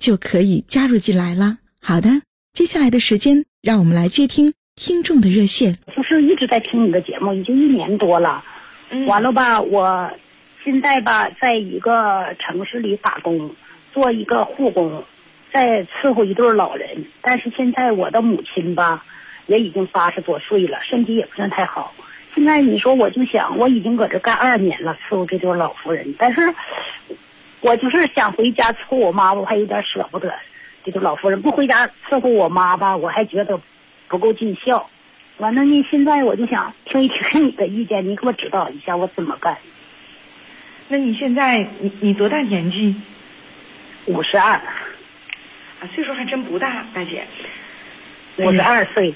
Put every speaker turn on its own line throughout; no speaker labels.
就可以加入进来了。好的，接下来的时间，让我们来接听听众的热线。
就是一直在听你的节目，已经一年多了。
嗯
完了吧，我现在吧，在一个城市里打工，做一个护工，在伺候一对老人。但是现在我的母亲吧，也已经八十多岁了，身体也不算太好。现在你说，我就想，我已经搁这干二年了，伺候这对老夫人，但是。我就是想回家伺候我妈，我还有点舍不得。这个老夫人不回家伺候我妈吧，我还觉得不够尽孝。完了呢，现在我就想听一听你的意见，你给我指导一下，我怎么干？
那你现在你你多大年纪？
五十二，
啊，岁数还真不大，大姐。
五十二岁。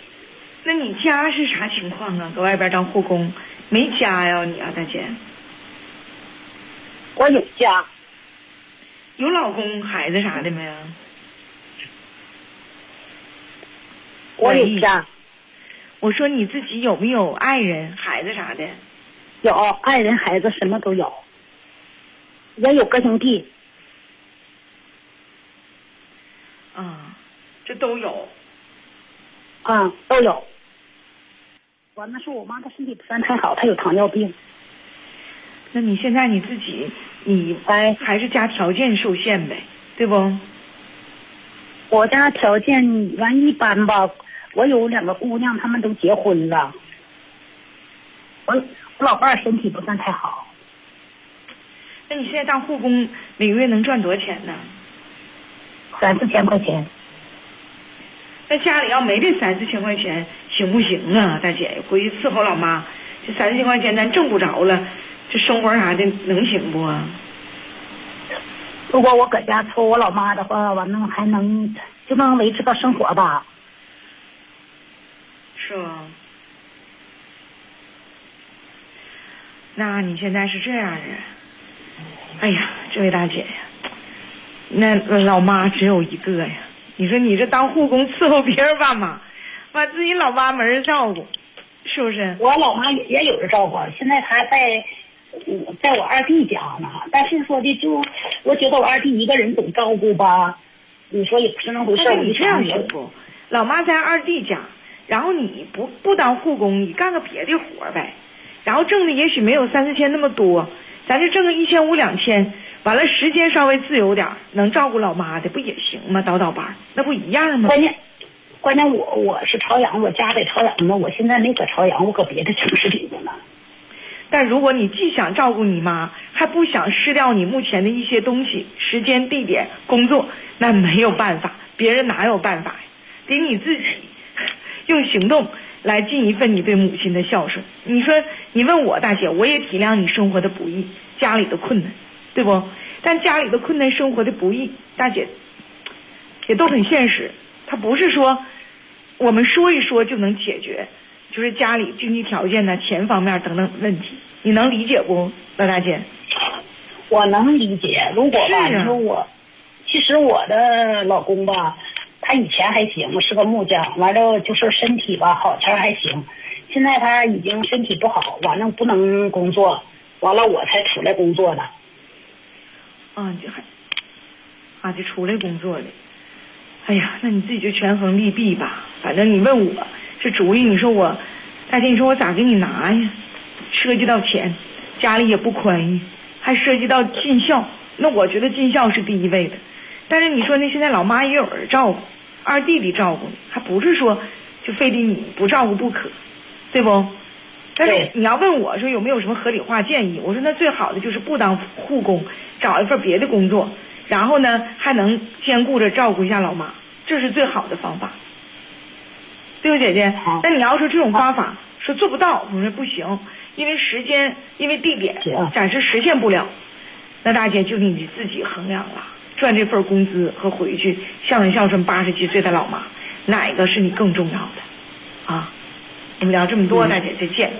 那你家是啥情况啊？搁外边当护工，没家呀你啊，大姐？
我有家。
有老公、孩子啥的没有？
我有家。
我说你自己有没有爱人、孩子啥的？
有爱人、孩子什么都有，也有哥兄弟。
啊，这都有。
嗯，都有。完了，说我妈她身体不算太好，她有糖尿病。
那你现在你自己，你哎还是家条件受限呗，对不？
我家条件完一般吧，我有两个姑娘，她们都结婚了。我我老伴儿身体不算太好。
那你现在当护工，每个月能赚多少钱呢？
三四千块钱。
那家里要没这三四千块钱，行不行啊，大姐？回去伺候老妈，这三四千块钱咱挣不着了。这生活啥的能行不啊？
如果我搁家伺候我老妈的话，完了还能就能维持个生活吧？
是吗？那你现在是这样的？哎呀，这位大姐呀，那老妈只有一个呀。你说你这当护工伺候别人爸妈，把自己老妈没人照顾，是不是？
我老妈也也有人照顾，现在她在。在我二弟家呢，但是说的就，我觉得我二弟一个人总照顾吧，你说也不是那回事
儿。你这样行不？老妈在二弟家，然后你不不当护工，你干个别的活呗，然后挣的也许没有三四千那么多，咱就挣个一千五两千，完了时间稍微自由点，能照顾老妈的不也行吗？倒倒班，那不一样吗？
关键，关键我我是朝阳，我家在朝阳呢，我现在没搁朝阳，我搁别的城市里呢。
但如果你既想照顾你妈，还不想失掉你目前的一些东西、时间、地点、工作，那没有办法，别人哪有办法呀？得你自己 用行动来尽一份你对母亲的孝顺。你说，你问我大姐，我也体谅你生活的不易，家里的困难，对不？但家里的困难、生活的不易，大姐也都很现实，它不是说我们说一说就能解决。就是家里经济条件呢，钱方面等等问题，你能理解不，老大姐？
我能理解。如果吧，你说我，其实我的老公吧，他以前还行，是个木匠，完了就是身体吧好前还行，现在他已经身体不好，完了不能工作，完了我才出来工作的。
啊，就还，啊，就出来工作的。哎呀，那你自己就权衡利弊吧。反正你问我。这主意，你说我，大姐，你说我咋给你拿呀？涉及到钱，家里也不宽裕，还涉及到尽孝。那我觉得尽孝是第一位的。但是你说那现在老妈也有人照顾，二弟弟照顾你，还不是说就非得你不照顾不可，对不？但是你要问我说有没有什么合理化建议，我说那最好的就是不当护工，找一份别的工作，然后呢还能兼顾着照顾一下老妈，这是最好的方法。对不，姐姐？那你要说这种方法说做不到，我说不行，因为时间，因为地点暂时实现不了。那大姐就你自己衡量了，赚这份工资和回去孝顺孝顺八十几岁的老妈，哪一个是你更重要的？啊，我们聊这么多，
嗯
大姐再见。